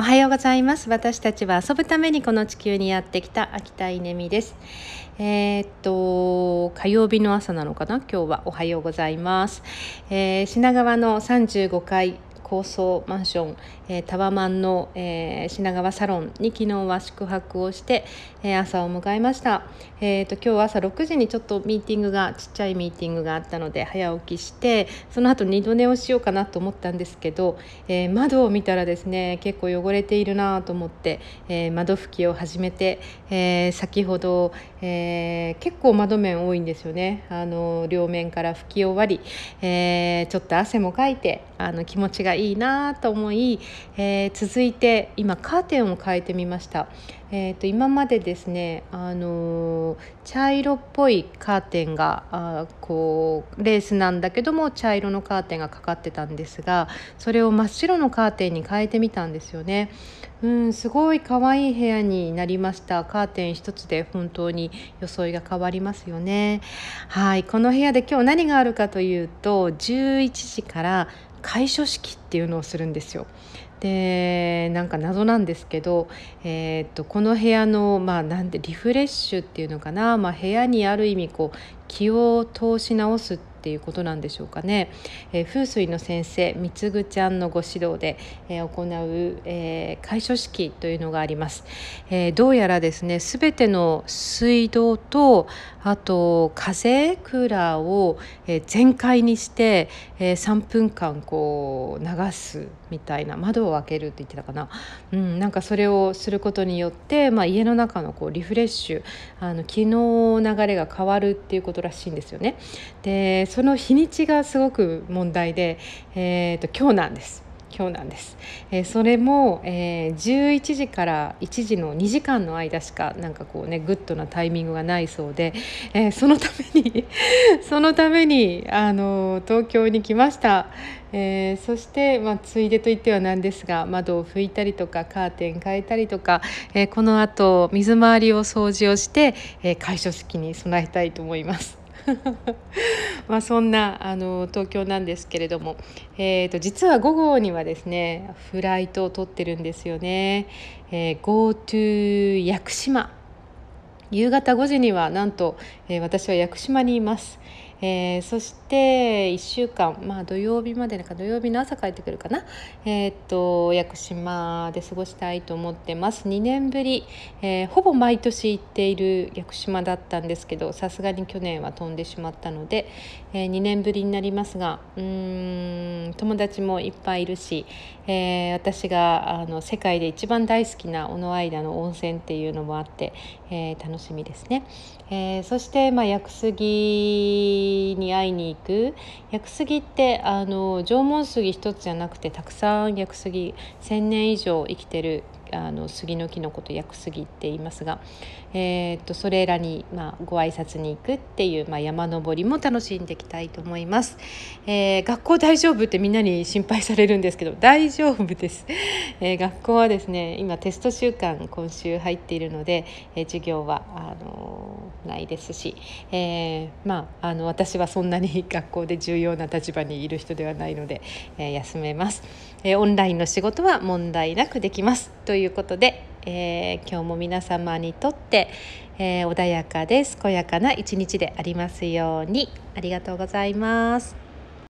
おはようございます。私たちは遊ぶためにこの地球にやってきた秋田稲美です。えー、っと火曜日の朝なのかな？今日はおはようございます、えー、品川の35階高層マンション、えー、タワマンの、えー、品川サロンに昨日は宿泊をして、えー、朝を迎えました、えーと、今日朝6時にちょっとミーティングがちっちゃいミーティングがあったので早起きしてその後二度寝をしようかなと思ったんですけど、えー、窓を見たらですね結構汚れているなと思って、えー、窓拭きを始めて、えー、先ほど、えー、結構窓面多いんですよね。あの両面から拭き終わり、えー、ちょっと汗もかいてあの気持ちがいいなと思い、えー、続いて今カーテンを変えてみました。えーと、今までですね、あのー、茶色っぽいカーテンがあこうレースなんだけども茶色のカーテンがかかってたんですがそれを真っ白のカーテンに変えてみたんですよね。うんすごい可愛い部屋になりましたカーテン一つで本当に装いが変わりますよねはいこの部屋で今日何があるかというと11時から開所式っていうのをするんですよ。でなんか謎なんですけど、えー、っとこの部屋の、まあ、なんてリフレッシュっていうのかな、まあ、部屋にある意味こう気を通し直すっっていうことなんでしょうかね、えー、風水の先生みつぐちゃんのご指導で、えー、行う、えー、開所式というのがあります、え、どうやらですねすべての水道とあと風クーラーを、え、全開にして、え、3分間こう流すみたいな窓を開けるって言ってたかな、うん、なんかそれをすることによって、まあ、家の中のこうリフレッシュあの気の流れが変わるっていうことらしいんですよね。でその日にちがすごく問題で、えーと、今日なんです。今日なんです、えー、それも、えー、11時から1時の2時間の間しかなんかこうねグッドなタイミングがないそうで、えー、そのために そのためにあの東京に来ました、えー、そして、まあ、ついでと言ってはなんですが窓を拭いたりとかカーテン変えたりとか、えこのあと水回りを掃除をして、え開所式に備えたいと思います。まあそんなあの東京なんですけれども、えーと、実は午後にはですねフライトを取ってるんですよね。えー、GoTo 屋久島夕方5時にはなんと、えー、私は屋久島にいます。えー、そして1週間、まあ、土曜日までなんか土曜日の朝帰ってくるかな、えー、っと屋久島で過ごしたいと思ってます。2年ぶり、えー、ほぼ毎年行っている屋久島だったんですけどさすがに去年は飛んでしまったので、え、2年ぶりになりますがうん友達もいっぱいいるし、え、私があの世界で一番大好きな小野間の温泉っていうのもあって、えー、楽しみですね。えー、そして、まあ、屋久杉に会いに行く屋久杉ってあの縄文杉一つじゃなくてたくさん屋久杉1,000年以上生きてるあの杉の木のこと屋久杉って言いますが、えー、っとそれらに、まあ、ご挨拶に行くっていう、まあ、山登りも楽しんでいきたいと思います、えー、学校大丈夫ってみんなに心配されるんですけど大丈夫です、えー、学校はですね今テスト週間今週入っているので、え授業はあのないですし、えまああの私はそんなに 学校で重要な立場にいる人ではないので、え休めます、えオンラインの仕事は問題なくできます。ということで、えー、今日も皆様にとって、えー、穏やかで健やかな一日でありますようにありがとうございます。